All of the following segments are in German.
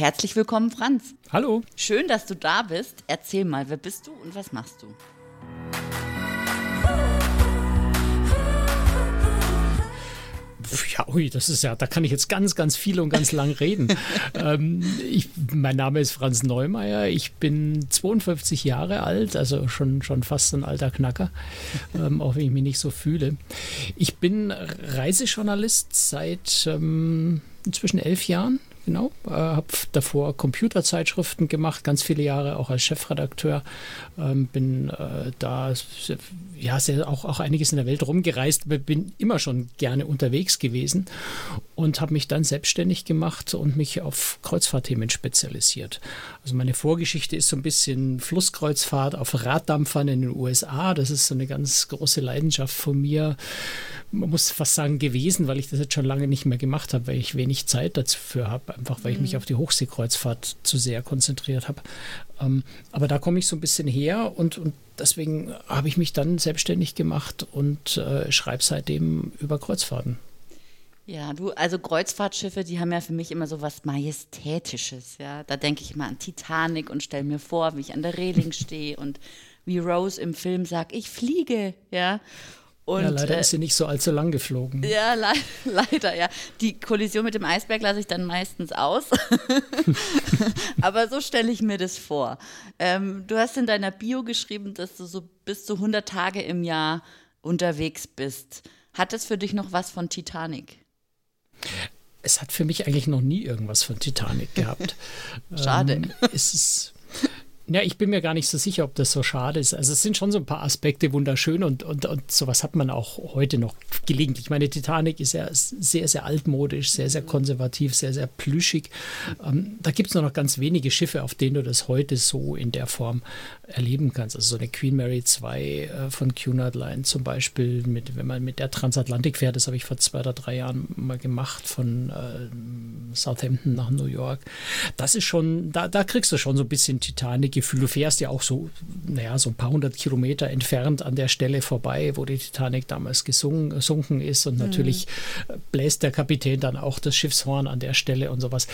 Herzlich willkommen, Franz. Hallo. Schön, dass du da bist. Erzähl mal, wer bist du und was machst du? Ja, ui, das ist ja, da kann ich jetzt ganz, ganz viel und ganz lang reden. ähm, ich, mein Name ist Franz Neumeier. Ich bin 52 Jahre alt, also schon, schon fast ein alter Knacker, ähm, auch wenn ich mich nicht so fühle. Ich bin Reisejournalist seit ähm, inzwischen elf Jahren genau. Äh, habe davor Computerzeitschriften gemacht, ganz viele Jahre auch als Chefredakteur. Ähm, bin äh, da ja sehr, auch, auch einiges in der Welt rumgereist, bin immer schon gerne unterwegs gewesen und habe mich dann selbstständig gemacht und mich auf Kreuzfahrtthemen spezialisiert. Also meine Vorgeschichte ist so ein bisschen Flusskreuzfahrt auf Raddampfern in den USA. Das ist so eine ganz große Leidenschaft von mir. Man muss fast sagen gewesen, weil ich das jetzt schon lange nicht mehr gemacht habe, weil ich wenig Zeit dafür habe, einfach weil ich mich mhm. auf die Hochseekreuzfahrt zu sehr konzentriert habe. Ähm, aber da komme ich so ein bisschen her und, und deswegen habe ich mich dann selbstständig gemacht und äh, schreibe seitdem über Kreuzfahrten. Ja, du, also Kreuzfahrtschiffe, die haben ja für mich immer so was Majestätisches, ja. Da denke ich immer an Titanic und stelle mir vor, wie ich an der Reling stehe und wie Rose im Film sagt, ich fliege, ja. Und, ja, leider äh, ist sie nicht so allzu lang geflogen. Ja, le leider, ja. Die Kollision mit dem Eisberg lasse ich dann meistens aus. Aber so stelle ich mir das vor. Ähm, du hast in deiner Bio geschrieben, dass du so bis zu 100 Tage im Jahr unterwegs bist. Hat das für dich noch was von Titanic? Es hat für mich eigentlich noch nie irgendwas von Titanic gehabt. Schade. Ähm, ist es ja, ich bin mir gar nicht so sicher, ob das so schade ist. Also es sind schon so ein paar Aspekte wunderschön und, und, und sowas hat man auch heute noch gelegentlich. Ich meine, Titanic ist ja sehr, sehr altmodisch, sehr, sehr konservativ, sehr, sehr plüschig. Ähm, da gibt es nur noch ganz wenige Schiffe, auf denen du das heute so in der Form erleben kannst. Also so eine Queen Mary 2 äh, von Cunard Line zum Beispiel, mit, wenn man mit der Transatlantik fährt, das habe ich vor zwei oder drei Jahren mal gemacht, von äh, Southampton nach New York. Das ist schon, da, da kriegst du schon so ein bisschen Titanic Gefühl. Du fährst ja auch so, naja, so ein paar hundert Kilometer entfernt an der Stelle vorbei, wo die Titanic damals gesunken ist. Und natürlich mhm. bläst der Kapitän dann auch das Schiffshorn an der Stelle und sowas.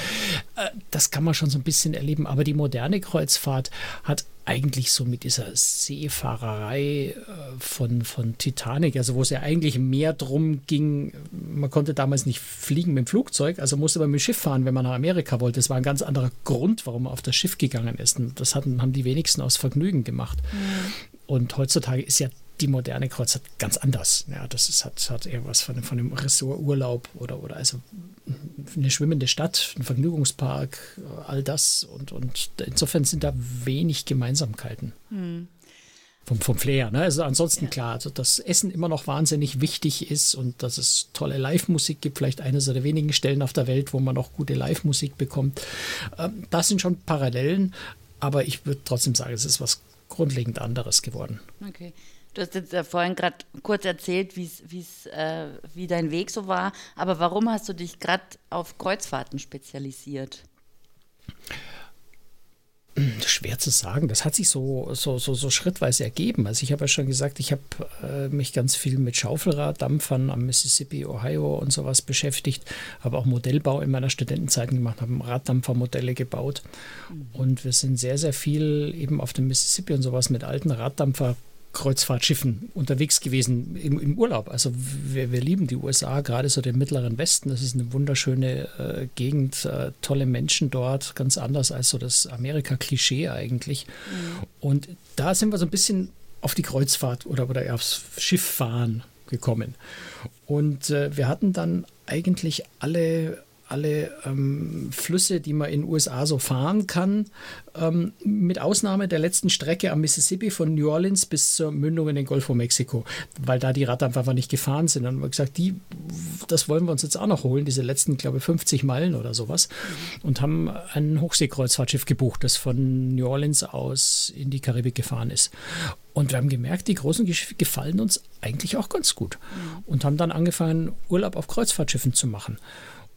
Äh, das kann man schon so ein bisschen erleben. Aber die moderne Kreuzfahrt hat eigentlich so mit dieser Seefahrerei äh, von, von Titanic, also wo es ja eigentlich mehr drum ging, man konnte damals nicht fliegen mit dem Flugzeug, also musste man mit dem Schiff fahren, wenn man nach Amerika wollte. Das war ein ganz anderer Grund, warum man auf das Schiff gegangen ist. Und das hatten, haben die wenigsten aus Vergnügen gemacht. Mhm. Und heutzutage ist ja die moderne Kreuzfahrt ganz anders. Ja, das ist, hat, hat eher was von, von einem Ressort Urlaub oder, oder also eine schwimmende Stadt, ein Vergnügungspark, all das. Und, und insofern sind da wenig Gemeinsamkeiten. Hm. Vom, vom Flair. Ne? Also ansonsten ja. klar, also dass Essen immer noch wahnsinnig wichtig ist und dass es tolle Live-Musik gibt, vielleicht eines der wenigen Stellen auf der Welt, wo man auch gute Live-Musik bekommt. Ähm, das sind schon Parallelen, aber ich würde trotzdem sagen, es ist was grundlegend anderes geworden. Okay. Du hast jetzt ja vorhin gerade kurz erzählt, wie's, wie's, äh, wie dein Weg so war. Aber warum hast du dich gerade auf Kreuzfahrten spezialisiert? Schwer zu sagen. Das hat sich so, so, so, so schrittweise ergeben. Also ich habe ja schon gesagt, ich habe äh, mich ganz viel mit Schaufelraddampfern am Mississippi, Ohio und sowas beschäftigt. Habe auch Modellbau in meiner Studentenzeit gemacht, habe Raddampfermodelle gebaut. Mhm. Und wir sind sehr, sehr viel eben auf dem Mississippi und sowas mit alten Raddampfer Kreuzfahrtschiffen unterwegs gewesen im, im Urlaub. Also wir, wir, lieben die USA, gerade so den mittleren Westen. Das ist eine wunderschöne äh, Gegend, äh, tolle Menschen dort, ganz anders als so das Amerika-Klischee eigentlich. Mhm. Und da sind wir so ein bisschen auf die Kreuzfahrt oder, oder aufs Schifffahren gekommen. Und äh, wir hatten dann eigentlich alle alle ähm, Flüsse, die man in den USA so fahren kann, ähm, mit Ausnahme der letzten Strecke am Mississippi von New Orleans bis zur Mündung in den Golf von Mexiko, weil da die Raddampfer nicht gefahren sind. Und haben wir gesagt, die, das wollen wir uns jetzt auch noch holen, diese letzten, glaube ich, 50 Meilen oder sowas. Und haben ein Hochseekreuzfahrtschiff gebucht, das von New Orleans aus in die Karibik gefahren ist. Und wir haben gemerkt, die großen Schiffe gefallen uns eigentlich auch ganz gut. Und haben dann angefangen, Urlaub auf Kreuzfahrtschiffen zu machen.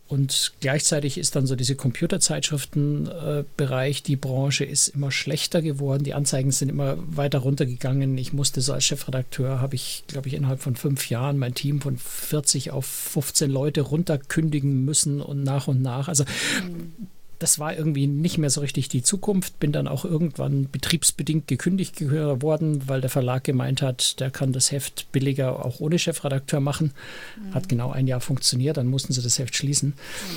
Und gleichzeitig ist dann so diese Computerzeitschriftenbereich, äh, die Branche ist immer schlechter geworden. Die Anzeigen sind immer weiter runtergegangen. Ich musste so als Chefredakteur, habe ich, glaube ich, innerhalb von fünf Jahren mein Team von 40 auf 15 Leute runterkündigen müssen und nach und nach. Also das war irgendwie nicht mehr so richtig die Zukunft. Bin dann auch irgendwann betriebsbedingt gekündigt worden, weil der Verlag gemeint hat, der kann das Heft billiger auch ohne Chefredakteur machen. Mhm. Hat genau ein Jahr funktioniert, dann mussten sie das Heft schließen.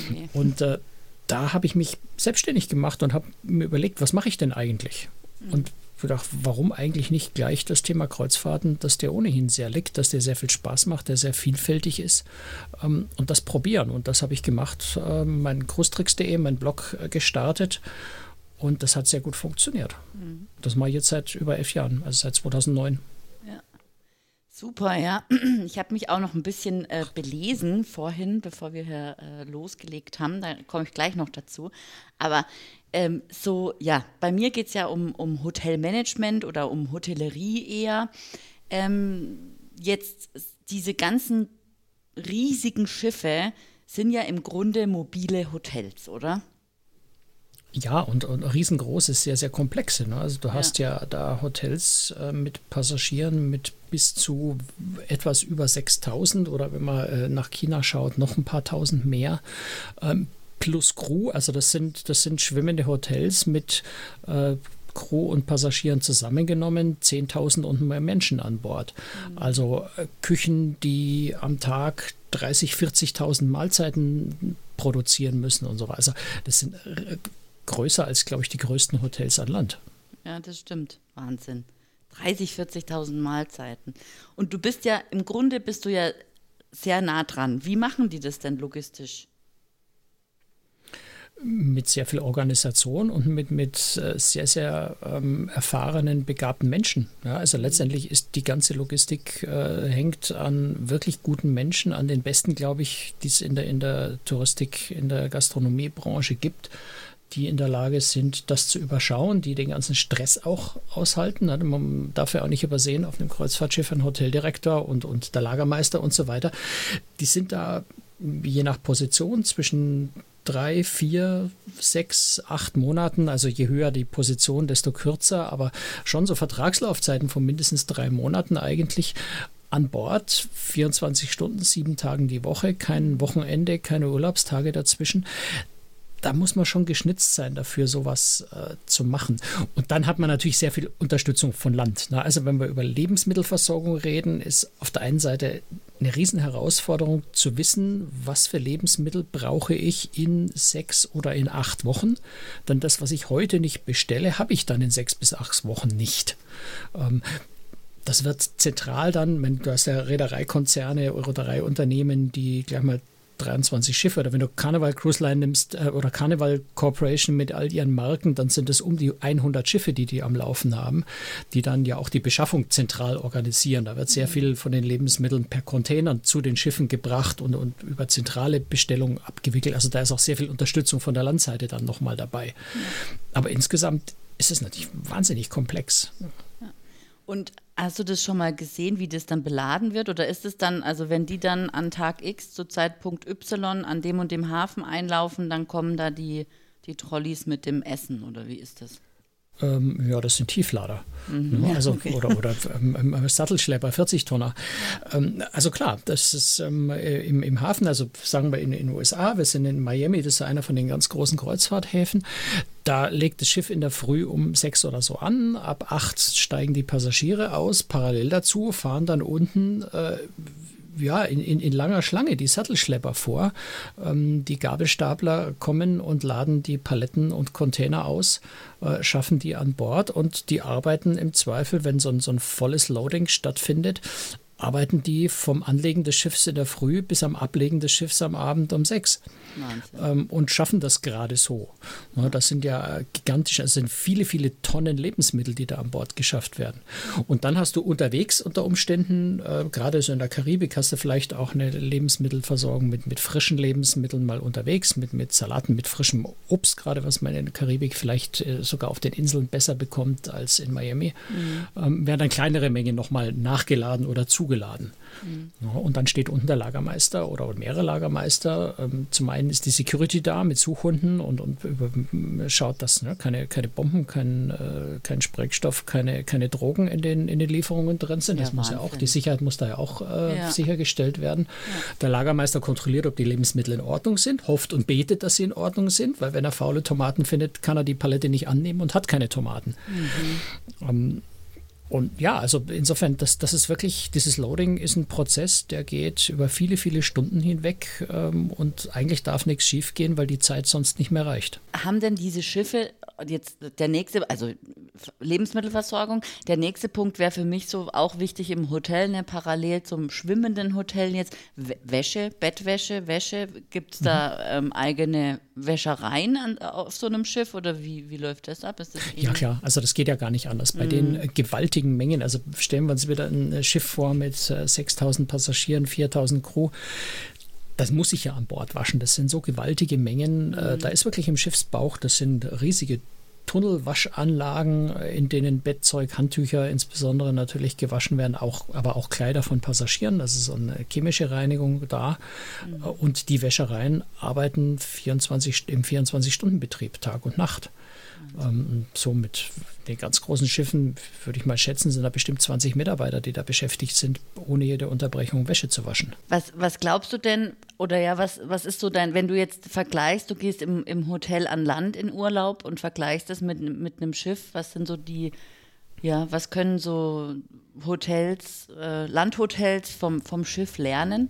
Okay. Und äh, da habe ich mich selbstständig gemacht und habe mir überlegt, was mache ich denn eigentlich? Mhm. Und gedacht, warum eigentlich nicht gleich das Thema Kreuzfahrten, dass der ohnehin sehr liegt, dass der sehr viel Spaß macht, der sehr vielfältig ist ähm, und das probieren. Und das habe ich gemacht, äh, mein Großtricks.de, mein Blog äh, gestartet und das hat sehr gut funktioniert. Mhm. Das mache ich jetzt seit über elf Jahren, also seit 2009. Super, ja. Ich habe mich auch noch ein bisschen äh, belesen vorhin, bevor wir hier äh, losgelegt haben. Da komme ich gleich noch dazu. Aber ähm, so, ja, bei mir geht es ja um, um Hotelmanagement oder um Hotellerie eher. Ähm, jetzt diese ganzen riesigen Schiffe sind ja im Grunde mobile Hotels, oder? Ja, und, und riesengroß ist sehr, sehr komplexe. Ne? Also du hast ja, ja da Hotels äh, mit Passagieren mit bis zu etwas über 6000 oder wenn man äh, nach China schaut, noch ein paar tausend mehr. Ähm, plus Crew, also das sind, das sind schwimmende Hotels mit äh, Crew und Passagieren zusammengenommen 10.000 und mehr Menschen an Bord. Mhm. Also äh, Küchen, die am Tag 30, 40.000 Mahlzeiten produzieren müssen und so weiter. Also das sind äh, größer als, glaube ich, die größten Hotels an Land. Ja, das stimmt. Wahnsinn. 30, 40.000 Mahlzeiten. Und du bist ja, im Grunde bist du ja sehr nah dran. Wie machen die das denn logistisch? Mit sehr viel Organisation und mit, mit äh, sehr, sehr ähm, erfahrenen, begabten Menschen. Ja, also letztendlich ist die ganze Logistik äh, hängt an wirklich guten Menschen, an den besten, glaube ich, die es in der, in der Touristik, in der Gastronomiebranche gibt die in der Lage sind, das zu überschauen, die den ganzen Stress auch aushalten. Man darf ja auch nicht übersehen, auf einem Kreuzfahrtschiff ein Hoteldirektor und, und der Lagermeister und so weiter. Die sind da je nach Position zwischen drei, vier, sechs, acht Monaten. Also je höher die Position, desto kürzer, aber schon so Vertragslaufzeiten von mindestens drei Monaten eigentlich an Bord, 24 Stunden, sieben Tagen die Woche, kein Wochenende, keine Urlaubstage dazwischen da muss man schon geschnitzt sein dafür, sowas äh, zu machen. Und dann hat man natürlich sehr viel Unterstützung von Land. Ne? Also wenn wir über Lebensmittelversorgung reden, ist auf der einen Seite eine Riesenherausforderung zu wissen, was für Lebensmittel brauche ich in sechs oder in acht Wochen. Denn das, was ich heute nicht bestelle, habe ich dann in sechs bis acht Wochen nicht. Ähm, das wird zentral dann, wenn du hast ja Reedereikonzerne, Reedereiunternehmen, die gleich mal 23 Schiffe. Oder wenn du Carnival Cruise Line nimmst äh, oder Carnival Corporation mit all ihren Marken, dann sind es um die 100 Schiffe, die die am Laufen haben, die dann ja auch die Beschaffung zentral organisieren. Da wird sehr viel von den Lebensmitteln per Containern zu den Schiffen gebracht und, und über zentrale Bestellungen abgewickelt. Also da ist auch sehr viel Unterstützung von der Landseite dann nochmal dabei. Aber insgesamt ist es natürlich wahnsinnig komplex. Und hast du das schon mal gesehen, wie das dann beladen wird? Oder ist es dann, also wenn die dann an Tag X zu Zeitpunkt Y an dem und dem Hafen einlaufen, dann kommen da die, die Trolleys mit dem Essen oder wie ist das? Ähm, ja, das sind Tieflader. Mhm, also, okay. Oder, oder ähm, ähm Sattelschlepper, 40 Tonner. Ähm, also klar, das ist ähm, äh, im, im Hafen, also sagen wir in den USA, wir sind in Miami, das ist einer von den ganz großen Kreuzfahrthäfen. Da legt das Schiff in der Früh um sechs oder so an. Ab acht steigen die Passagiere aus. Parallel dazu fahren dann unten äh, ja, in, in, in, langer Schlange die Sattelschlepper vor. Ähm, die Gabelstapler kommen und laden die Paletten und Container aus, äh, schaffen die an Bord und die arbeiten im Zweifel, wenn so so ein volles Loading stattfindet, arbeiten die vom Anlegen des Schiffs in der Früh bis am Ablegen des Schiffs am Abend um sechs ähm, und schaffen das gerade so. Ja, das sind ja gigantisch, also sind viele, viele Tonnen Lebensmittel, die da an Bord geschafft werden. Und dann hast du unterwegs unter Umständen, äh, gerade so in der Karibik, hast du vielleicht auch eine Lebensmittelversorgung mit, mit frischen Lebensmitteln mal unterwegs, mit, mit Salaten, mit frischem Obst, gerade was man in der Karibik vielleicht äh, sogar auf den Inseln besser bekommt als in Miami. Mhm. Ähm, werden dann kleinere Mengen nochmal nachgeladen oder zugeladen zugeladen. Ja, und dann steht unten der Lagermeister oder mehrere Lagermeister. Ähm, zum einen ist die Security da mit Suchhunden und, und über, schaut, dass ne, keine, keine Bomben, kein, äh, kein Sprengstoff, keine, keine Drogen in den, in den Lieferungen drin sind. Das ja, muss ja auch, die Sicherheit muss da ja auch äh, ja. sichergestellt werden. Der Lagermeister kontrolliert, ob die Lebensmittel in Ordnung sind, hofft und betet, dass sie in Ordnung sind, weil wenn er faule Tomaten findet, kann er die Palette nicht annehmen und hat keine Tomaten. Mhm. Ähm, und ja, also insofern, das, das ist wirklich, dieses Loading ist ein Prozess, der geht über viele, viele Stunden hinweg ähm, und eigentlich darf nichts schiefgehen, weil die Zeit sonst nicht mehr reicht. Haben denn diese Schiffe jetzt der nächste, also Lebensmittelversorgung, der nächste Punkt wäre für mich so auch wichtig im Hotel, ne, parallel zum schwimmenden Hotel jetzt, Wäsche, Bettwäsche, Wäsche, gibt es da mhm. ähm, eigene Wäschereien an, auf so einem Schiff oder wie, wie läuft das ab? Das ja klar, also das geht ja gar nicht anders. Bei mhm. den äh, gewaltigen Mengen, also stellen wir uns wieder ein äh, Schiff vor mit äh, 6000 Passagieren, 4000 Crew, das muss ich ja an Bord waschen. Das sind so gewaltige Mengen. Äh, mhm. da ist wirklich im Schiffsbauch, das sind riesige Tunnelwaschanlagen, äh, in denen Bettzeug, Handtücher insbesondere natürlich gewaschen werden, auch, aber auch Kleider von Passagieren. Das ist so eine chemische Reinigung da. Mhm. Und die Wäschereien arbeiten 24, im 24-Stunden-Betrieb, Tag und Nacht. Ähm, so mit den ganz großen Schiffen, würde ich mal schätzen, sind da bestimmt 20 Mitarbeiter, die da beschäftigt sind, ohne jede Unterbrechung Wäsche zu waschen. Was, was glaubst du denn, oder ja, was, was ist so dein, wenn du jetzt vergleichst, du gehst im, im Hotel an Land in Urlaub und vergleichst das mit, mit einem Schiff, was sind so die, ja, was können so Hotels, äh, Landhotels vom, vom Schiff lernen?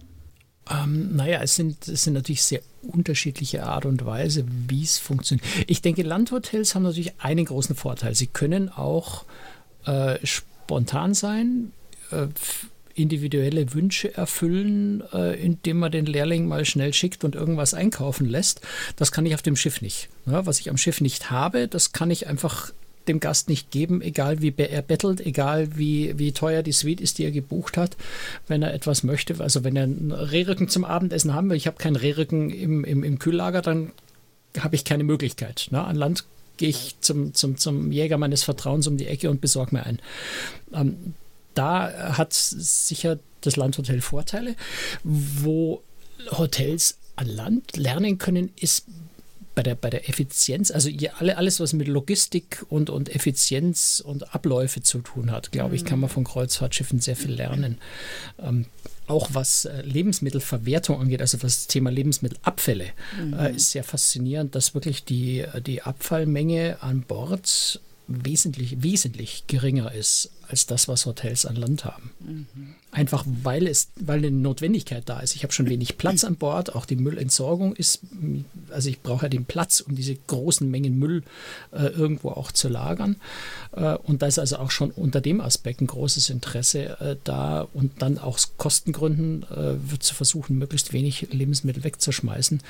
Ähm, naja, es sind, es sind natürlich sehr unterschiedliche Art und Weise, wie es funktioniert. Ich denke, Landhotels haben natürlich einen großen Vorteil. Sie können auch äh, spontan sein, äh, individuelle Wünsche erfüllen, äh, indem man den Lehrling mal schnell schickt und irgendwas einkaufen lässt. Das kann ich auf dem Schiff nicht. Ja, was ich am Schiff nicht habe, das kann ich einfach dem Gast nicht geben, egal wie er bettelt, egal wie, wie teuer die Suite ist, die er gebucht hat, wenn er etwas möchte. Also wenn er einen Rehrücken zum Abendessen haben will, ich habe keinen Rehrücken im, im, im Kühllager, dann habe ich keine Möglichkeit. Ne? An Land gehe ich zum, zum, zum Jäger meines Vertrauens um die Ecke und besorge mir einen. Ähm, da hat sicher das Landhotel Vorteile. Wo Hotels an Land lernen können, ist bei der, bei der Effizienz, also alle, alles, was mit Logistik und, und Effizienz und Abläufe zu tun hat, glaube ich, kann man von Kreuzfahrtschiffen sehr viel lernen. Ähm, auch was äh, Lebensmittelverwertung angeht, also das Thema Lebensmittelabfälle, mhm. äh, ist sehr faszinierend, dass wirklich die, die Abfallmenge an Bord wesentlich, wesentlich geringer ist als das, was Hotels an Land haben. Mhm. Einfach weil es, weil eine Notwendigkeit da ist. Ich habe schon wenig Platz an Bord, auch die Müllentsorgung ist, also ich brauche ja den Platz, um diese großen Mengen Müll äh, irgendwo auch zu lagern. Äh, und da ist also auch schon unter dem Aspekt ein großes Interesse äh, da und dann auch aus Kostengründen äh, wird zu versuchen, möglichst wenig Lebensmittel wegzuschmeißen.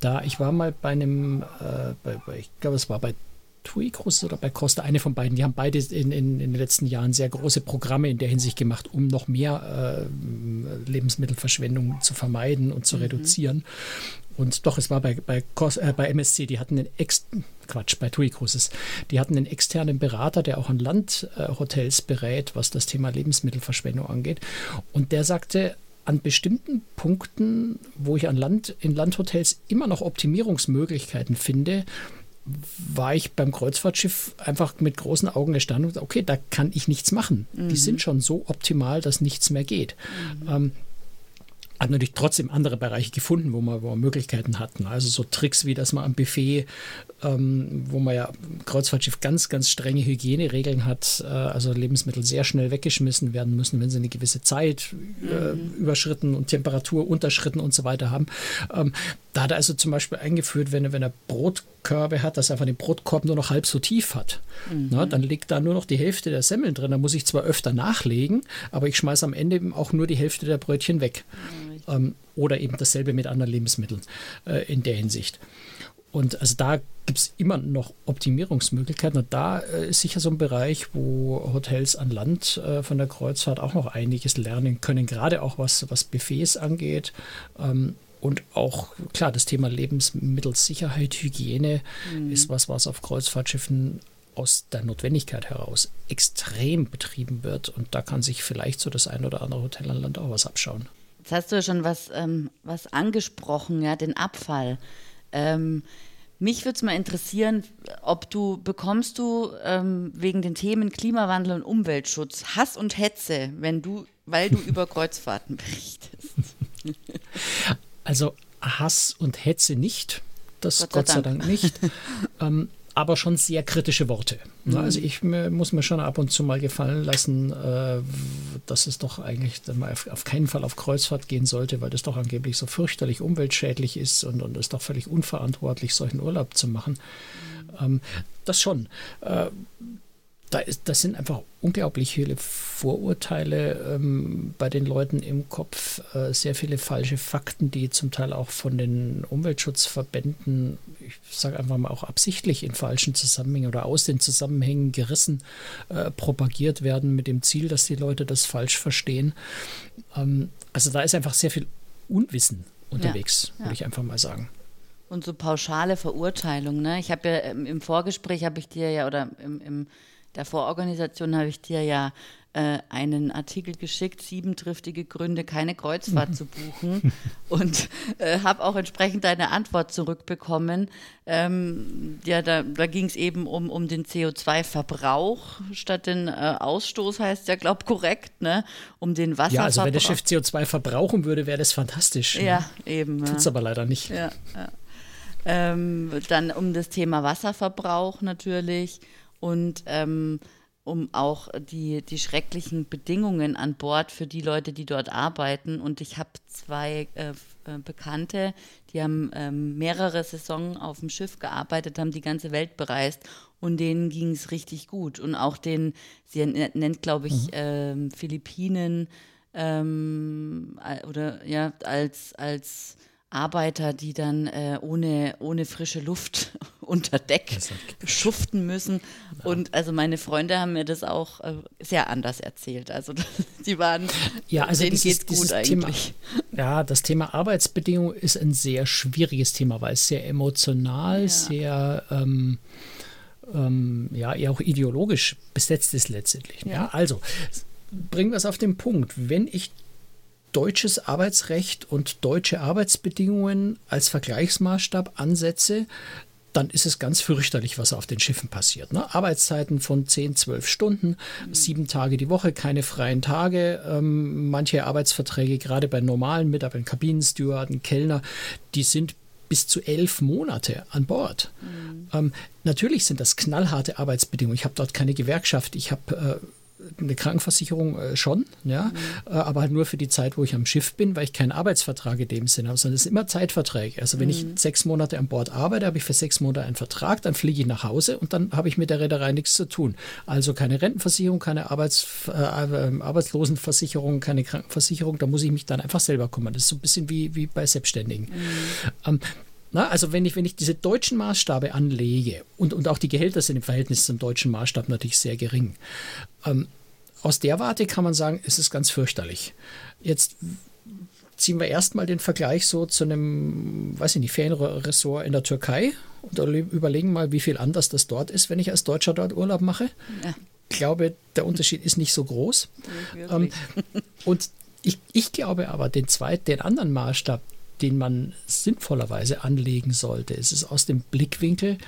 Da ich war mal bei einem, äh, bei, bei, ich glaube, es war bei TUI Cruises oder bei Costa, eine von beiden, die haben beide in, in, in, den letzten Jahren sehr große Programme in der Hinsicht gemacht, um noch mehr äh, Lebensmittelverschwendung zu vermeiden und zu mhm. reduzieren. Und doch, es war bei, bei, äh, bei MSC, die hatten einen Ex Quatsch, bei TUI Cruises, die hatten einen externen Berater, der auch an Landhotels äh, berät, was das Thema Lebensmittelverschwendung angeht. Und der sagte, an bestimmten Punkten, wo ich an Land, in Landhotels immer noch Optimierungsmöglichkeiten finde, war ich beim Kreuzfahrtschiff einfach mit großen Augen erstaunt und okay, da kann ich nichts machen. Mhm. Die sind schon so optimal, dass nichts mehr geht. Mhm. Ähm, hat natürlich trotzdem andere Bereiche gefunden, wo man, wo man Möglichkeiten hatten. Also so Tricks wie, dass man am Buffet, ähm, wo man ja Kreuzfahrtschiff ganz, ganz strenge Hygieneregeln hat, äh, also Lebensmittel sehr schnell weggeschmissen werden müssen, wenn sie eine gewisse Zeit äh, mhm. überschritten und Temperatur unterschritten und so weiter haben. Ähm, da hat er also zum Beispiel eingeführt, wenn, wenn er Brotkörbe hat, dass er einfach den Brotkorb nur noch halb so tief hat. Mhm. Na, dann liegt da nur noch die Hälfte der Semmeln drin. Da muss ich zwar öfter nachlegen, aber ich schmeiße am Ende auch nur die Hälfte der Brötchen weg. Mhm. Ähm, oder eben dasselbe mit anderen Lebensmitteln äh, in der Hinsicht. Und also da gibt es immer noch Optimierungsmöglichkeiten. Und da äh, ist sicher so ein Bereich, wo Hotels an Land äh, von der Kreuzfahrt auch noch einiges lernen können, gerade auch was, was Buffets angeht. Ähm, und auch, klar, das Thema Lebensmittelsicherheit, Hygiene mhm. ist was, was auf Kreuzfahrtschiffen aus der Notwendigkeit heraus extrem betrieben wird. Und da kann sich vielleicht so das ein oder andere Hotel an Land auch was abschauen. Jetzt hast du ja schon was, ähm, was angesprochen, ja, den Abfall. Ähm, mich würde es mal interessieren, ob du bekommst du ähm, wegen den Themen Klimawandel und Umweltschutz Hass und Hetze, wenn du, weil du über Kreuzfahrten berichtest. Also Hass und Hetze nicht, das Gott sei, Gott sei Dank. Dank, nicht. ähm, aber schon sehr kritische Worte. Mhm. Also ich muss mir schon ab und zu mal gefallen lassen, äh, dass es doch eigentlich auf keinen Fall auf Kreuzfahrt gehen sollte, weil das doch angeblich so fürchterlich umweltschädlich ist und, und es doch völlig unverantwortlich, solchen Urlaub zu machen. Mhm. Ähm, das schon. Da ist, das sind einfach unglaublich viele Vorurteile ähm, bei den Leuten im Kopf, äh, sehr viele falsche Fakten, die zum Teil auch von den Umweltschutzverbänden, ich sage einfach mal auch absichtlich in falschen Zusammenhängen oder aus den Zusammenhängen gerissen, äh, propagiert werden mit dem Ziel, dass die Leute das falsch verstehen. Ähm, also da ist einfach sehr viel Unwissen unterwegs, ja, ja. würde ich einfach mal sagen und so pauschale Verurteilung. Ne? Ich habe ja im Vorgespräch habe ich dir ja oder im, im der Vororganisation habe ich dir ja äh, einen Artikel geschickt, sieben triftige Gründe, keine Kreuzfahrt zu buchen und äh, habe auch entsprechend deine Antwort zurückbekommen. Ähm, ja, da, da ging es eben um, um den CO2-Verbrauch statt den äh, Ausstoß, heißt ja, glaube korrekt, ne? Um den Wasserverbrauch. Ja, also wenn das Schiff CO2 verbrauchen würde, wäre das fantastisch. Ja, ne? eben. Tut es aber leider nicht. Ja, ja. Ähm, dann um das Thema Wasserverbrauch natürlich und ähm, um auch die, die schrecklichen Bedingungen an Bord für die Leute, die dort arbeiten. Und ich habe zwei äh, äh, Bekannte, die haben ähm, mehrere Saisonen auf dem Schiff gearbeitet, haben die ganze Welt bereist und denen ging es richtig gut. Und auch den, sie nennt, glaube ich, mhm. ähm, Philippinen ähm, oder ja, als, als Arbeiter, die dann äh, ohne, ohne frische Luft unter Deck schuften müssen. Ja. Und also meine Freunde haben mir das auch äh, sehr anders erzählt. Also die waren, ja, also denen geht gut eigentlich. Thema, ja, das Thema Arbeitsbedingungen ist ein sehr schwieriges Thema, weil es sehr emotional, ja. sehr ähm, ähm, ja, eher auch ideologisch besetzt ist letztendlich. Ja. ja also bringen wir es auf den Punkt. Wenn ich deutsches Arbeitsrecht und deutsche Arbeitsbedingungen als Vergleichsmaßstab ansetze, dann ist es ganz fürchterlich, was auf den Schiffen passiert. Ne? Arbeitszeiten von 10, 12 Stunden, sieben Tage die Woche, keine freien Tage. Ähm, manche Arbeitsverträge, gerade bei normalen Mitarbeitern, Kabinenstewarden, Kellner, die sind bis zu elf Monate an Bord. Mhm. Ähm, natürlich sind das knallharte Arbeitsbedingungen. Ich habe dort keine Gewerkschaft, ich habe äh, eine Krankenversicherung äh, schon, ja, mhm. äh, aber halt nur für die Zeit, wo ich am Schiff bin, weil ich keinen Arbeitsvertrag in dem Sinne habe, sondern es sind immer Zeitverträge. Also wenn mhm. ich sechs Monate an Bord arbeite, habe ich für sechs Monate einen Vertrag, dann fliege ich nach Hause und dann habe ich mit der Reederei nichts zu tun. Also keine Rentenversicherung, keine Arbeits, äh, ähm, Arbeitslosenversicherung, keine Krankenversicherung, da muss ich mich dann einfach selber kümmern. Das ist so ein bisschen wie, wie bei Selbstständigen. Mhm. Ähm, na, also wenn ich, wenn ich diese deutschen Maßstabe anlege und, und auch die Gehälter sind im Verhältnis zum deutschen Maßstab natürlich sehr gering. Ähm, aus der Warte kann man sagen, es ist ganz fürchterlich. Jetzt ziehen wir erstmal den Vergleich so zu einem, weiß ich nicht, Ferienressort in der Türkei und überlegen mal, wie viel anders das dort ist, wenn ich als Deutscher dort Urlaub mache. Ja. Ich glaube, der Unterschied ist nicht so groß. Ähm, und ich, ich glaube aber, den zweiten, den anderen Maßstab, den man sinnvollerweise anlegen sollte. Es ist aus dem Blickwinkel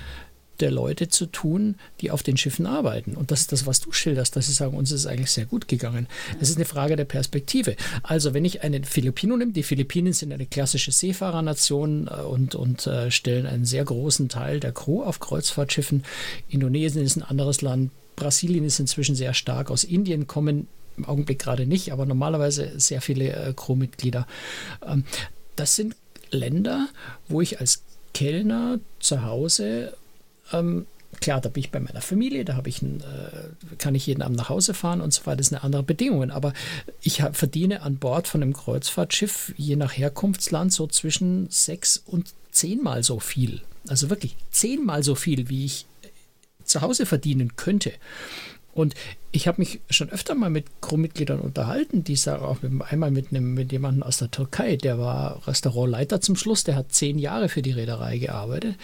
der Leute zu tun, die auf den Schiffen arbeiten. Und das ist das, was du schilderst, dass sie sagen, uns ist es eigentlich sehr gut gegangen. Es ist eine Frage der Perspektive. Also wenn ich einen Filipino nehme, die Philippinen sind eine klassische Seefahrernation äh, und, und äh, stellen einen sehr großen Teil der Crew auf Kreuzfahrtschiffen. Indonesien ist ein anderes Land. Brasilien ist inzwischen sehr stark. Aus Indien kommen im Augenblick gerade nicht, aber normalerweise sehr viele äh, Crewmitglieder. Ähm, das sind Länder, wo ich als Kellner zu Hause, ähm, klar, da bin ich bei meiner Familie, da ich ein, äh, kann ich jeden Abend nach Hause fahren und so weiter, das sind andere Bedingungen. Aber ich hab, verdiene an Bord von einem Kreuzfahrtschiff je nach Herkunftsland so zwischen sechs und zehnmal so viel. Also wirklich zehnmal so viel, wie ich zu Hause verdienen könnte. Und ich habe mich schon öfter mal mit Crewmitgliedern unterhalten, die sagen auch mit, einmal mit, einem, mit jemandem aus der Türkei, der war Restaurantleiter zum Schluss, der hat zehn Jahre für die Reederei gearbeitet.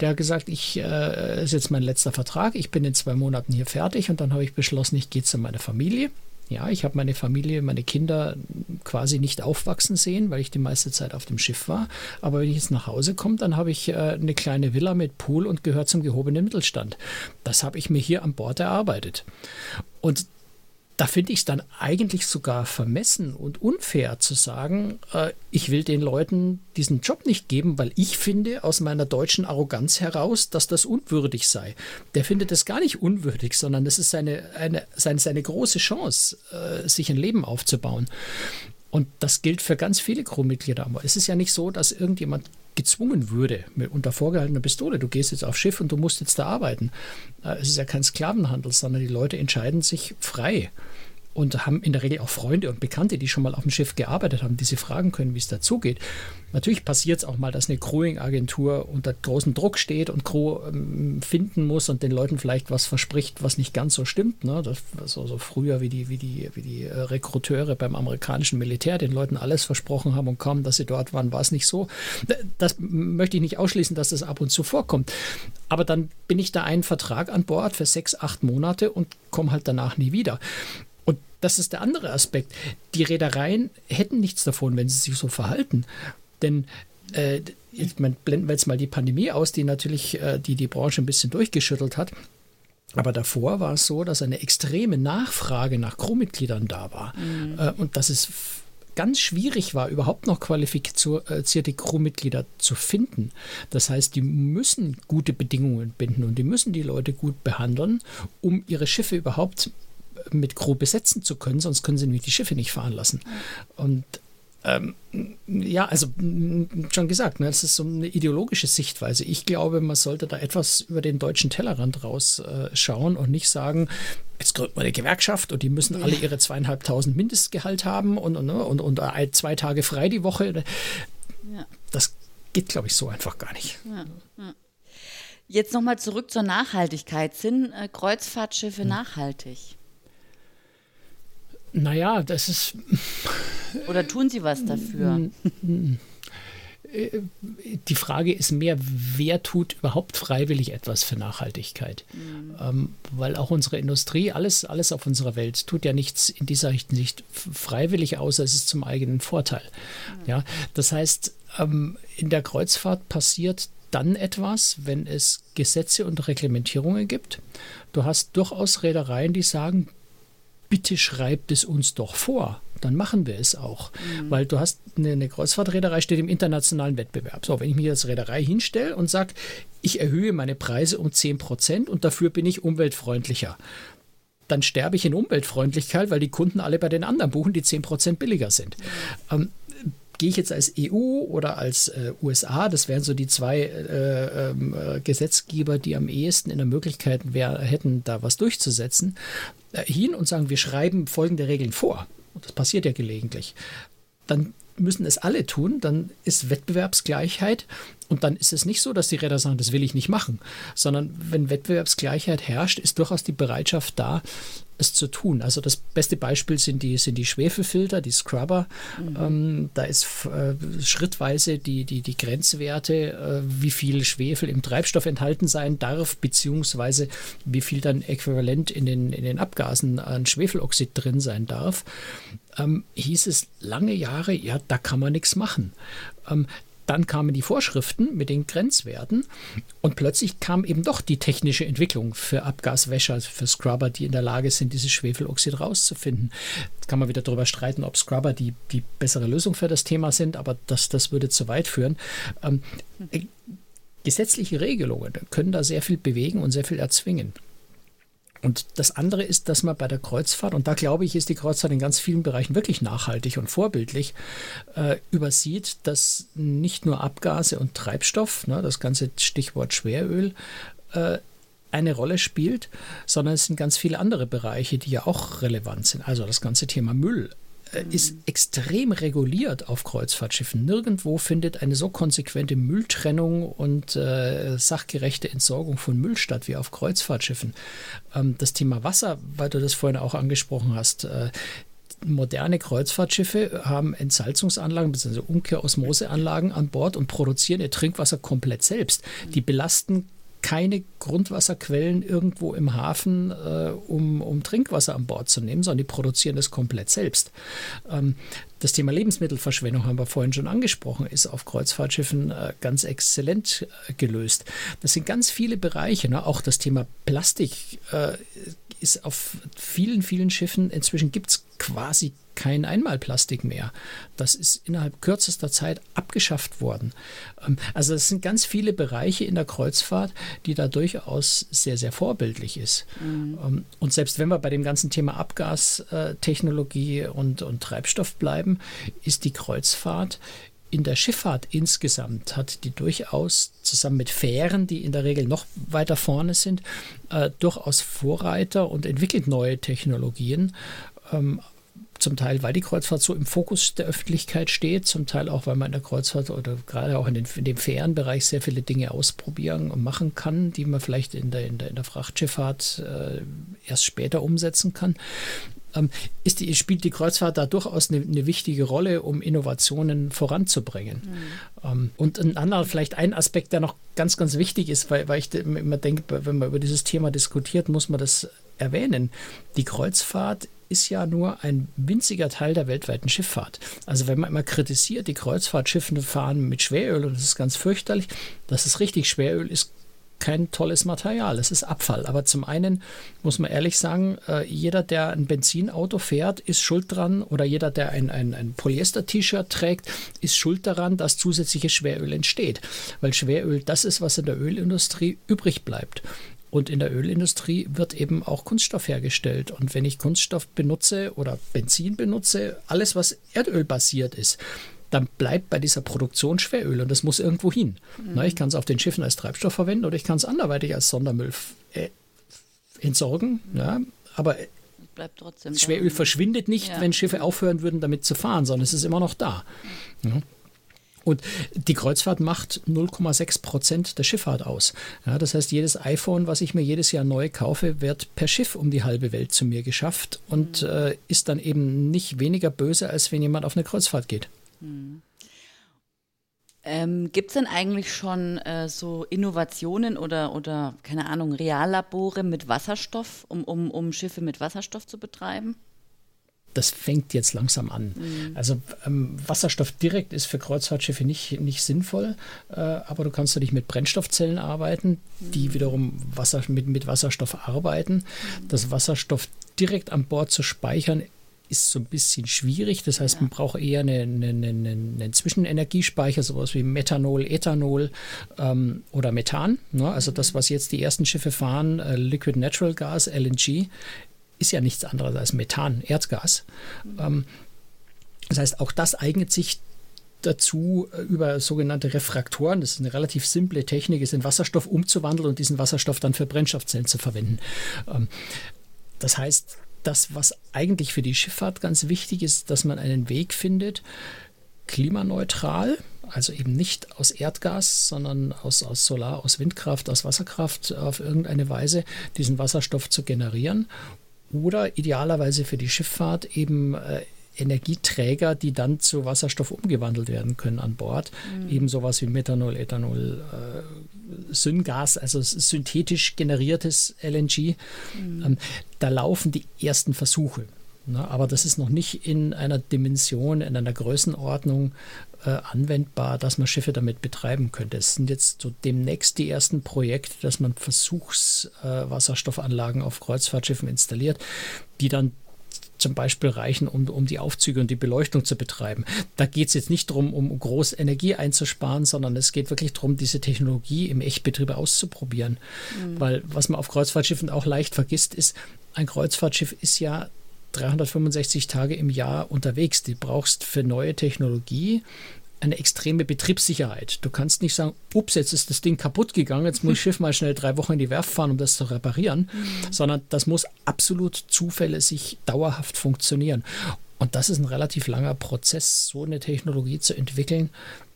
Der hat gesagt, ich äh, ist jetzt mein letzter Vertrag, ich bin in zwei Monaten hier fertig und dann habe ich beschlossen, ich gehe zu meiner Familie. Ja, ich habe meine Familie, meine Kinder quasi nicht aufwachsen sehen, weil ich die meiste Zeit auf dem Schiff war. Aber wenn ich jetzt nach Hause komme, dann habe ich äh, eine kleine Villa mit Pool und gehört zum gehobenen Mittelstand. Das habe ich mir hier an Bord erarbeitet. Und da finde ich es dann eigentlich sogar vermessen und unfair zu sagen, äh, ich will den Leuten diesen Job nicht geben, weil ich finde aus meiner deutschen Arroganz heraus, dass das unwürdig sei. Der findet es gar nicht unwürdig, sondern es ist seine, eine, seine, seine große Chance, äh, sich ein Leben aufzubauen. Und das gilt für ganz viele Crewmitglieder. Aber es ist ja nicht so, dass irgendjemand gezwungen würde, mit, unter vorgehaltener Pistole, du gehst jetzt aufs Schiff und du musst jetzt da arbeiten. Äh, es ist ja kein Sklavenhandel, sondern die Leute entscheiden sich frei und haben in der Regel auch Freunde und Bekannte, die schon mal auf dem Schiff gearbeitet haben, die sie fragen können, wie es dazugeht. Natürlich passiert es auch mal, dass eine Crewing-Agentur unter großem Druck steht und Crew ähm, finden muss und den Leuten vielleicht was verspricht, was nicht ganz so stimmt. Ne? Das war so, so früher wie die, wie die, wie die äh, Rekruteure beim amerikanischen Militär den Leuten alles versprochen haben und kaum, dass sie dort waren, war es nicht so. Das möchte ich nicht ausschließen, dass das ab und zu vorkommt. Aber dann bin ich da einen Vertrag an Bord für sechs, acht Monate und komme halt danach nie wieder. Das ist der andere Aspekt. Die Reedereien hätten nichts davon, wenn sie sich so verhalten. Denn äh, jetzt, man, blenden wir jetzt mal die Pandemie aus, die natürlich äh, die, die Branche ein bisschen durchgeschüttelt hat. Aber davor war es so, dass eine extreme Nachfrage nach Crewmitgliedern da war. Mhm. Äh, und dass es ganz schwierig war, überhaupt noch qualifizierte Crewmitglieder zu finden. Das heißt, die müssen gute Bedingungen binden und die müssen die Leute gut behandeln, um ihre Schiffe überhaupt mit Crew besetzen zu können, sonst können sie nämlich die Schiffe nicht fahren lassen. Und ähm, ja, also schon gesagt, ne, das ist so eine ideologische Sichtweise. Ich glaube, man sollte da etwas über den deutschen Tellerrand rausschauen äh, und nicht sagen, jetzt gründen wir eine Gewerkschaft und die müssen alle ihre zweieinhalbtausend Mindestgehalt haben und, und, ne, und, und, und zwei Tage frei die Woche. Ja. Das geht, glaube ich, so einfach gar nicht. Ja, ja. Jetzt nochmal zurück zur Nachhaltigkeit. Sind äh, Kreuzfahrtschiffe hm. nachhaltig? Naja, das ist. Oder tun Sie was dafür? Die Frage ist mehr, wer tut überhaupt freiwillig etwas für Nachhaltigkeit? Mhm. Ähm, weil auch unsere Industrie, alles, alles auf unserer Welt, tut ja nichts in dieser Hinsicht freiwillig, außer es ist zum eigenen Vorteil. Mhm. Ja, das heißt, ähm, in der Kreuzfahrt passiert dann etwas, wenn es Gesetze und Reglementierungen gibt. Du hast durchaus Reedereien, die sagen, bitte schreibt es uns doch vor. Dann machen wir es auch. Mhm. Weil du hast eine, eine Kreuzfahrtreederei, steht im internationalen Wettbewerb. So, wenn ich mich als Reederei hinstelle und sage, ich erhöhe meine Preise um 10 Prozent und dafür bin ich umweltfreundlicher, dann sterbe ich in Umweltfreundlichkeit, weil die Kunden alle bei den anderen buchen, die 10 Prozent billiger sind. Mhm. Ähm, gehe ich jetzt als EU oder als äh, USA, das wären so die zwei äh, ähm, äh, Gesetzgeber, die am ehesten in der Möglichkeit wär, hätten, da was durchzusetzen, äh, hin und sagen, wir schreiben folgende Regeln vor. Und das passiert ja gelegentlich. Dann müssen es alle tun, dann ist Wettbewerbsgleichheit und dann ist es nicht so, dass die Räder sagen, das will ich nicht machen, sondern wenn Wettbewerbsgleichheit herrscht, ist durchaus die Bereitschaft da, es zu tun. Also das beste Beispiel sind die, sind die Schwefelfilter, die Scrubber. Mhm. Ähm, da ist äh, schrittweise die, die, die Grenzwerte, äh, wie viel Schwefel im Treibstoff enthalten sein darf, beziehungsweise wie viel dann äquivalent in den, in den Abgasen an Schwefeloxid drin sein darf. Ähm, hieß es lange Jahre, ja, da kann man nichts machen. Ähm, dann kamen die Vorschriften mit den Grenzwerten und plötzlich kam eben doch die technische Entwicklung für Abgaswäscher, für Scrubber, die in der Lage sind, dieses Schwefeloxid rauszufinden. Jetzt kann man wieder darüber streiten, ob Scrubber die, die bessere Lösung für das Thema sind, aber das, das würde zu weit führen. Ähm, äh, gesetzliche Regelungen können da sehr viel bewegen und sehr viel erzwingen. Und das andere ist, dass man bei der Kreuzfahrt, und da glaube ich, ist die Kreuzfahrt in ganz vielen Bereichen wirklich nachhaltig und vorbildlich, äh, übersieht, dass nicht nur Abgase und Treibstoff, ne, das ganze Stichwort Schweröl, äh, eine Rolle spielt, sondern es sind ganz viele andere Bereiche, die ja auch relevant sind. Also das ganze Thema Müll ist extrem reguliert auf Kreuzfahrtschiffen. Nirgendwo findet eine so konsequente Mülltrennung und äh, sachgerechte Entsorgung von Müll statt wie auf Kreuzfahrtschiffen. Ähm, das Thema Wasser, weil du das vorhin auch angesprochen hast, äh, moderne Kreuzfahrtschiffe haben Entsalzungsanlagen bzw. Umkehrosmoseanlagen an Bord und produzieren ihr Trinkwasser komplett selbst. Die belasten keine Grundwasserquellen irgendwo im Hafen, äh, um, um Trinkwasser an Bord zu nehmen, sondern die produzieren das komplett selbst. Ähm, das Thema Lebensmittelverschwendung haben wir vorhin schon angesprochen, ist auf Kreuzfahrtschiffen äh, ganz exzellent äh, gelöst. Das sind ganz viele Bereiche, ne? auch das Thema Plastik äh, ist auf vielen, vielen Schiffen, inzwischen gibt es quasi kein Einmalplastik mehr. Das ist innerhalb kürzester Zeit abgeschafft worden. Ähm, also es sind ganz viele Bereiche in der Kreuzfahrt, die da durchaus sehr, sehr vorbildlich ist. Mhm. Ähm, und selbst wenn wir bei dem ganzen Thema Abgastechnologie und, und Treibstoff bleiben, ist die Kreuzfahrt in der Schifffahrt insgesamt hat die durchaus zusammen mit Fähren, die in der Regel noch weiter vorne sind, äh, durchaus Vorreiter und entwickelt neue Technologien. Ähm, zum Teil, weil die Kreuzfahrt so im Fokus der Öffentlichkeit steht, zum Teil auch, weil man in der Kreuzfahrt oder gerade auch in, den, in dem Fährenbereich sehr viele Dinge ausprobieren und machen kann, die man vielleicht in der, in der, in der Frachtschifffahrt äh, erst später umsetzen kann. Ähm, ist die, spielt die Kreuzfahrt da durchaus eine, eine wichtige Rolle, um Innovationen voranzubringen. Mhm. Ähm, und ein anderer, vielleicht ein Aspekt, der noch ganz, ganz wichtig ist, weil, weil ich immer denke, wenn man über dieses Thema diskutiert, muss man das erwähnen. Die Kreuzfahrt ist ja nur ein winziger Teil der weltweiten Schifffahrt. Also wenn man immer kritisiert, die Kreuzfahrtschiffe fahren mit Schweröl und das ist ganz fürchterlich, das ist richtig, Schweröl ist kein tolles Material, es ist Abfall. Aber zum einen muss man ehrlich sagen, äh, jeder, der ein Benzinauto fährt, ist schuld dran oder jeder, der ein, ein, ein Polyester-T-Shirt trägt, ist schuld daran, dass zusätzliches Schweröl entsteht. Weil Schweröl das ist, was in der Ölindustrie übrig bleibt. Und in der Ölindustrie wird eben auch Kunststoff hergestellt. Und wenn ich Kunststoff benutze oder Benzin benutze, alles, was Erdöl basiert ist, dann bleibt bei dieser Produktion Schweröl und das muss irgendwo hin. Mhm. Na, ich kann es auf den Schiffen als Treibstoff verwenden oder ich kann es anderweitig als Sondermüll äh, entsorgen. Ja, aber Schweröl verschwindet nicht, ja. wenn Schiffe aufhören würden, damit zu fahren, sondern es ist immer noch da. Ja. Und die Kreuzfahrt macht 0,6 Prozent der Schifffahrt aus. Ja, das heißt, jedes iPhone, was ich mir jedes Jahr neu kaufe, wird per Schiff um die halbe Welt zu mir geschafft und mhm. äh, ist dann eben nicht weniger böse, als wenn jemand auf eine Kreuzfahrt geht. Ähm, Gibt es denn eigentlich schon äh, so Innovationen oder, oder, keine Ahnung, Reallabore mit Wasserstoff, um, um, um Schiffe mit Wasserstoff zu betreiben? das fängt jetzt langsam an. Mhm. Also ähm, Wasserstoff direkt ist für Kreuzfahrtschiffe nicht, nicht sinnvoll, äh, aber du kannst natürlich mit Brennstoffzellen arbeiten, mhm. die wiederum Wasser, mit, mit Wasserstoff arbeiten. Mhm. Das Wasserstoff direkt an Bord zu speichern, ist so ein bisschen schwierig. Das heißt, ja. man braucht eher einen, einen, einen, Zwischenenergiespeicher, sowas wie Methanol, Ethanol ähm, oder Methan. Ne? Also das, was jetzt die ersten Schiffe fahren, äh, Liquid Natural Gas, LNG, ist ja nichts anderes als Methan, Erdgas. Ähm, das heißt, auch das eignet sich dazu, äh, über sogenannte Refraktoren, das ist eine relativ simple Technik, ist in Wasserstoff umzuwandeln und diesen Wasserstoff dann für Brennstoffzellen zu verwenden. Ähm, das heißt, das, was eigentlich für die Schifffahrt ganz wichtig ist, dass man einen Weg findet, klimaneutral, also eben nicht aus Erdgas, sondern aus, aus Solar, aus Windkraft, aus Wasserkraft auf irgendeine Weise diesen Wasserstoff zu generieren oder idealerweise für die Schifffahrt eben äh, Energieträger, die dann zu Wasserstoff umgewandelt werden können an Bord. Mhm. Eben sowas wie Methanol, Ethanol, äh, Syngas, also synthetisch generiertes LNG. Mhm. Da laufen die ersten Versuche. Ne? Aber das ist noch nicht in einer Dimension, in einer Größenordnung, äh, anwendbar, dass man Schiffe damit betreiben könnte. Es sind jetzt so demnächst die ersten Projekte, dass man Versuchswasserstoffanlagen äh, auf Kreuzfahrtschiffen installiert, die dann zum Beispiel reichen, um, um die Aufzüge und die Beleuchtung zu betreiben. Da geht es jetzt nicht darum, um groß Energie einzusparen, sondern es geht wirklich darum, diese Technologie im Echtbetrieb auszuprobieren. Mhm. Weil was man auf Kreuzfahrtschiffen auch leicht vergisst, ist, ein Kreuzfahrtschiff ist ja 365 Tage im Jahr unterwegs. Du brauchst für neue Technologie eine extreme Betriebssicherheit. Du kannst nicht sagen, ups, jetzt ist das Ding kaputt gegangen, jetzt muss das Schiff mal schnell drei Wochen in die Werft fahren, um das zu reparieren, mhm. sondern das muss absolut zuverlässig dauerhaft funktionieren. Und das ist ein relativ langer Prozess, so eine Technologie zu entwickeln,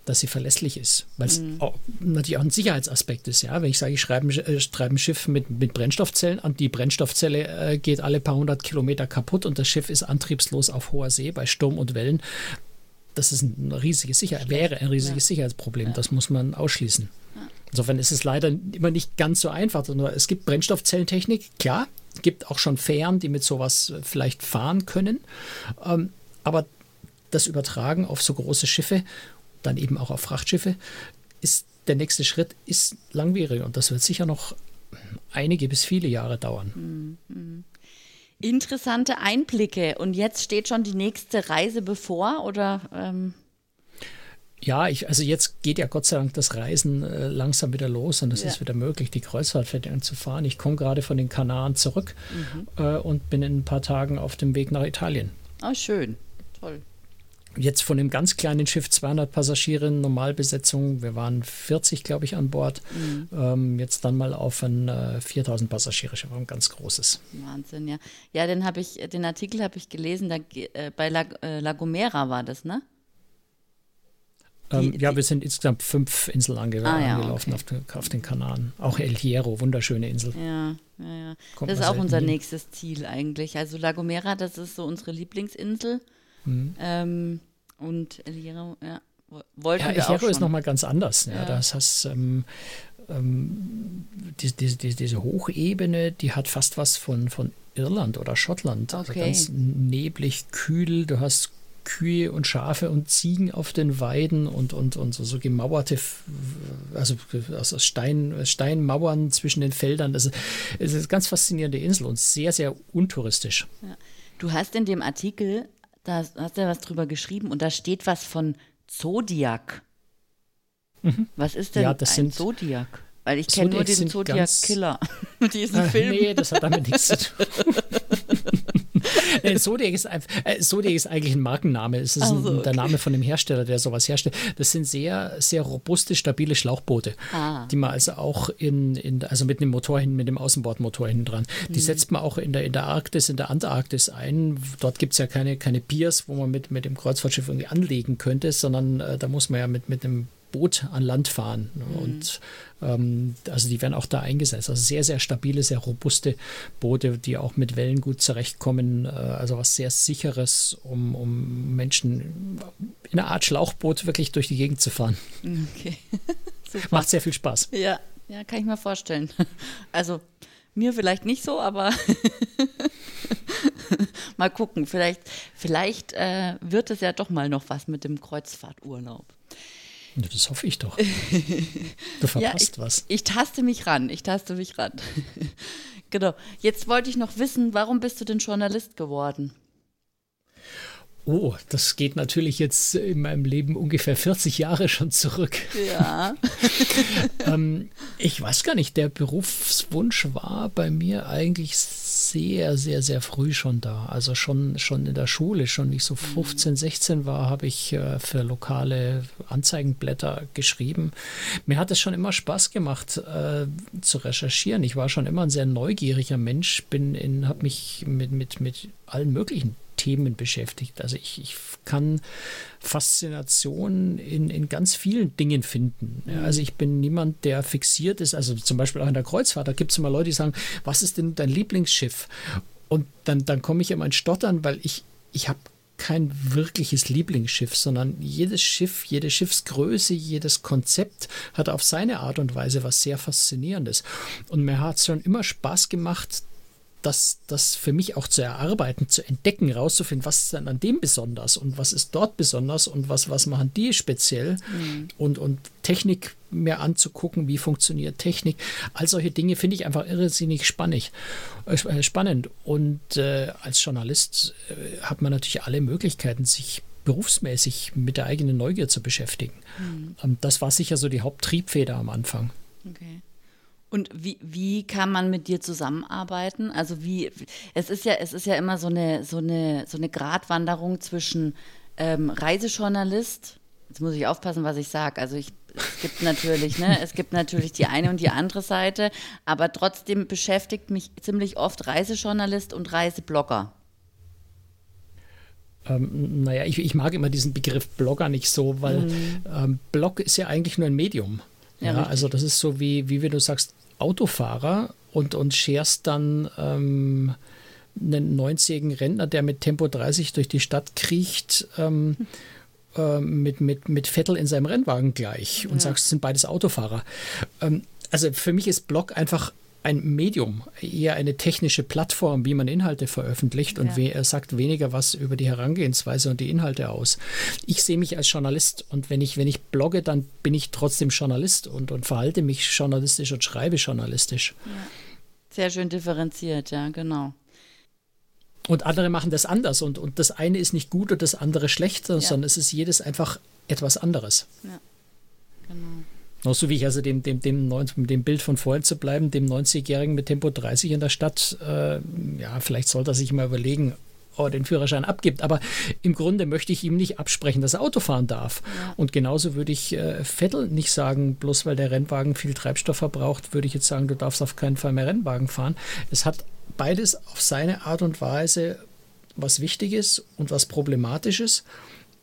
dass sie verlässlich ist. Weil es mhm. natürlich auch ein Sicherheitsaspekt ist. Ja? Wenn ich sage, ich schreibe, äh, schreibe ein Schiff mit, mit Brennstoffzellen an, die Brennstoffzelle äh, geht alle paar hundert Kilometer kaputt und das Schiff ist antriebslos auf hoher See bei Sturm und Wellen. Das ist ein riesiges Sicherheit, wäre ein riesiges ja. Sicherheitsproblem. Das muss man ausschließen. Insofern ist es leider immer nicht ganz so einfach. Es gibt Brennstoffzellentechnik, klar, es gibt auch schon Fähren, die mit sowas vielleicht fahren können. Ähm, aber das Übertragen auf so große Schiffe dann eben auch auf Frachtschiffe, ist der nächste Schritt ist langwierig und das wird sicher noch einige bis viele Jahre dauern. Mhm. Interessante Einblicke. Und jetzt steht schon die nächste Reise bevor, oder? Ähm ja, ich, also jetzt geht ja Gott sei Dank das Reisen äh, langsam wieder los und es ja. ist wieder möglich, die Kreuzfahrtfährten zu fahren. Ich komme gerade von den Kanaren zurück mhm. äh, und bin in ein paar Tagen auf dem Weg nach Italien. Ah, schön. Toll jetzt von dem ganz kleinen Schiff 200 Passagiere, Normalbesetzung, wir waren 40, glaube ich, an Bord, mhm. ähm, jetzt dann mal auf ein äh, 4000 Passagiere Schiff, ein ganz großes. Wahnsinn, ja. Ja, den habe ich, den Artikel habe ich gelesen, da, äh, bei La, äh, La Gomera war das, ne? Ähm, die, ja, wir sind insgesamt fünf Inseln ange ah, ja, angelaufen okay. auf, den, auf, den Kanaren. Auch El Hierro, wunderschöne Insel. Ja, ja, ja. das ist auch unser hin. nächstes Ziel eigentlich. Also La Gomera, das ist so unsere Lieblingsinsel. Mhm. Ähm, und El Hierro, ja, wollten ja, El Hierro ist nochmal ganz anders. Ja, ja. Das heißt, ähm, ähm, die, die, die, diese Hochebene, die hat fast was von, von Irland oder Schottland. Also okay. Also ganz neblig, kühl. Du hast Kühe und Schafe und Ziegen auf den Weiden und, und, und so, so gemauerte, also, also Stein, Steinmauern zwischen den Feldern. Das ist, das ist eine ganz faszinierende Insel und sehr, sehr untouristisch. Ja. Du hast in dem Artikel da hast du ja was drüber geschrieben und da steht was von Zodiac. Mhm. Was ist denn ja, das ein sind, Zodiac? Weil ich kenne nur den Zodiac Killer. diesen äh, Film. Nee, das hat damit nichts zu tun. nee, Zodiac, ist, äh, Zodiac ist eigentlich ein Markenname. Es ist also, ein, der Name von dem Hersteller, der sowas herstellt. Das sind sehr, sehr robuste, stabile Schlauchboote, ah. die man also auch in, in, also mit dem Motor hin, mit dem Außenbordmotor hinten dran. Die mhm. setzt man auch in der, in der Arktis, in der Antarktis ein. Dort gibt es ja keine, keine Piers, wo man mit, mit dem Kreuzfahrtschiff irgendwie anlegen könnte, sondern äh, da muss man ja mit, mit einem Boot an Land fahren. Mhm. Und ähm, also die werden auch da eingesetzt. Also sehr, sehr stabile, sehr robuste Boote, die auch mit Wellen gut zurechtkommen. Äh, also was sehr sicheres, um, um Menschen in einer Art Schlauchboot wirklich durch die Gegend zu fahren. Okay. Macht sehr viel Spaß. Ja, ja, kann ich mir vorstellen. Also mir vielleicht nicht so, aber mal gucken. Vielleicht, vielleicht äh, wird es ja doch mal noch was mit dem Kreuzfahrturlaub. Das hoffe ich doch. Du verpasst ja, ich, was. Ich taste mich ran, ich taste mich ran. genau. Jetzt wollte ich noch wissen, warum bist du denn Journalist geworden? Oh, das geht natürlich jetzt in meinem Leben ungefähr 40 Jahre schon zurück. Ja. ähm, ich weiß gar nicht, der Berufswunsch war bei mir eigentlich sehr, sehr, sehr früh schon da. Also schon, schon in der Schule, schon wie ich so 15, mhm. 16 war, habe ich äh, für lokale Anzeigenblätter geschrieben. Mir hat es schon immer Spaß gemacht äh, zu recherchieren. Ich war schon immer ein sehr neugieriger Mensch, bin in, habe mich mit, mit, mit allen möglichen Themen beschäftigt. Also ich, ich kann Faszination in, in ganz vielen Dingen finden. Ja, mhm. also ich bin niemand, der fixiert ist. Also zum Beispiel auch in der Kreuzfahrt, da gibt es immer Leute, die sagen, was ist denn dein Lieblingsschiff? Und dann, dann komme ich immer in Stottern, weil ich, ich habe kein wirkliches Lieblingsschiff, sondern jedes Schiff, jede Schiffsgröße, jedes Konzept hat auf seine Art und Weise was sehr Faszinierendes. Und mir hat es schon immer Spaß gemacht, das, das für mich auch zu erarbeiten, zu entdecken, rauszufinden, was ist denn an dem besonders und was ist dort besonders und was, was machen die speziell mhm. und, und Technik mir anzugucken, wie funktioniert Technik. All solche Dinge finde ich einfach irrsinnig spannend. Äh, spannend. Und äh, als Journalist äh, hat man natürlich alle Möglichkeiten, sich berufsmäßig mit der eigenen Neugier zu beschäftigen. Mhm. Und das war sicher so die Haupttriebfeder am Anfang. Okay. Und wie, wie kann man mit dir zusammenarbeiten? Also wie, es ist ja, es ist ja immer so eine, so eine, so eine Gratwanderung zwischen ähm, Reisejournalist, jetzt muss ich aufpassen, was ich sage. Also ich, es gibt natürlich, ne, es gibt natürlich die eine und die andere Seite, aber trotzdem beschäftigt mich ziemlich oft Reisejournalist und Reiseblogger. ähm, naja, ich, ich, mag immer diesen Begriff Blogger nicht so, weil mhm. ähm, Blog ist ja eigentlich nur ein Medium. Ja, ja also das ist so wie, wie wenn du sagst, Autofahrer und, und scherst dann ähm, einen 90-jährigen Rentner, der mit Tempo 30 durch die Stadt kriecht, ähm, äh, mit, mit, mit Vettel in seinem Rennwagen gleich und ja. sagst, es sind beides Autofahrer. Ähm, also für mich ist Blog einfach ein Medium, eher eine technische Plattform, wie man Inhalte veröffentlicht und ja. er sagt weniger was über die Herangehensweise und die Inhalte aus. Ich sehe mich als Journalist und wenn ich, wenn ich blogge, dann bin ich trotzdem Journalist und, und verhalte mich journalistisch und schreibe journalistisch. Ja. Sehr schön differenziert, ja, genau. Und andere machen das anders und, und das eine ist nicht gut und das andere schlecht, ja. sondern es ist jedes einfach etwas anderes. Ja, genau. Noch so wie ich also dem, dem, dem, dem Bild von vorhin zu bleiben, dem 90-Jährigen mit Tempo 30 in der Stadt, äh, ja, vielleicht sollte er sich mal überlegen, ob er den Führerschein abgibt. Aber im Grunde möchte ich ihm nicht absprechen, dass er Auto fahren darf. Ja. Und genauso würde ich äh, Vettel nicht sagen, bloß weil der Rennwagen viel Treibstoff verbraucht, würde ich jetzt sagen, du darfst auf keinen Fall mehr Rennwagen fahren. Es hat beides auf seine Art und Weise was Wichtiges und was Problematisches.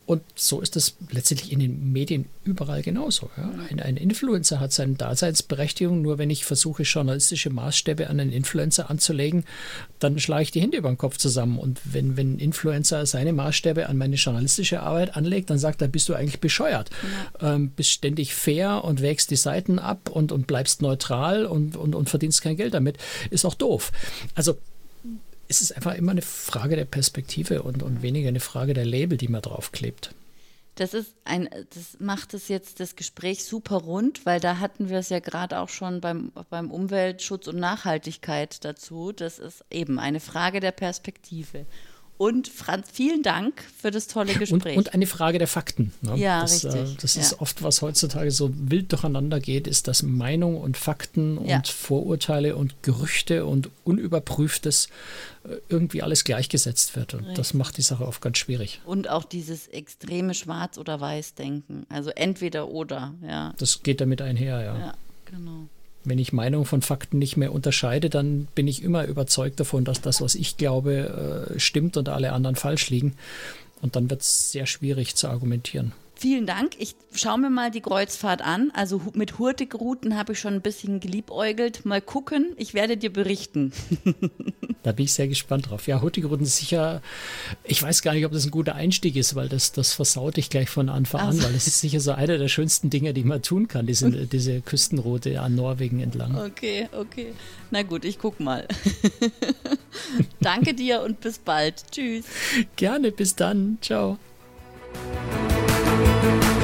Und so ist es letztendlich in den Medien überall genauso. Ja. Ein, ein, Influencer hat seine Daseinsberechtigung, nur wenn ich versuche, journalistische Maßstäbe an einen Influencer anzulegen, dann schlage ich die Hände über den Kopf zusammen. Und wenn, wenn ein Influencer seine Maßstäbe an meine journalistische Arbeit anlegt, dann sagt er, bist du eigentlich bescheuert. Ja. Ähm, bist ständig fair und wägst die Seiten ab und, und bleibst neutral und, und, und verdienst kein Geld damit. Ist auch doof. Also ist es einfach immer eine Frage der Perspektive und, und weniger eine Frage der Label, die man draufklebt. Das ist ein, das macht es jetzt das Gespräch super rund, weil da hatten wir es ja gerade auch schon beim, beim Umweltschutz und Nachhaltigkeit dazu. Das ist eben eine Frage der Perspektive. Und Franz, vielen Dank für das tolle Gespräch. Und, und eine Frage der Fakten. Ne? Ja, das, äh, richtig. Äh, das ist ja. oft, was heutzutage so wild durcheinander geht, ist, dass Meinung und Fakten ja. und Vorurteile und Gerüchte und Unüberprüftes äh, irgendwie alles gleichgesetzt wird. Und richtig. das macht die Sache oft ganz schwierig. Und auch dieses extreme Schwarz- oder Weiß-Denken. Also entweder oder, ja. Das geht damit einher, ja. Ja, genau. Wenn ich Meinung von Fakten nicht mehr unterscheide, dann bin ich immer überzeugt davon, dass das, was ich glaube, äh, stimmt und alle anderen falsch liegen. Und dann wird es sehr schwierig zu argumentieren. Vielen Dank. Ich schaue mir mal die Kreuzfahrt an. Also mit Hurtigruten habe ich schon ein bisschen geliebäugelt. Mal gucken. Ich werde dir berichten. da bin ich sehr gespannt drauf. Ja, Hurtigruten ist sicher, ich weiß gar nicht, ob das ein guter Einstieg ist, weil das, das versaut dich gleich von Anfang also. an, weil es ist sicher so einer der schönsten Dinge, die man tun kann, diese, diese Küstenroute an Norwegen entlang. Okay, okay. Na gut, ich guck mal. Danke dir und bis bald. Tschüss. Gerne, bis dann. Ciao. Thank you.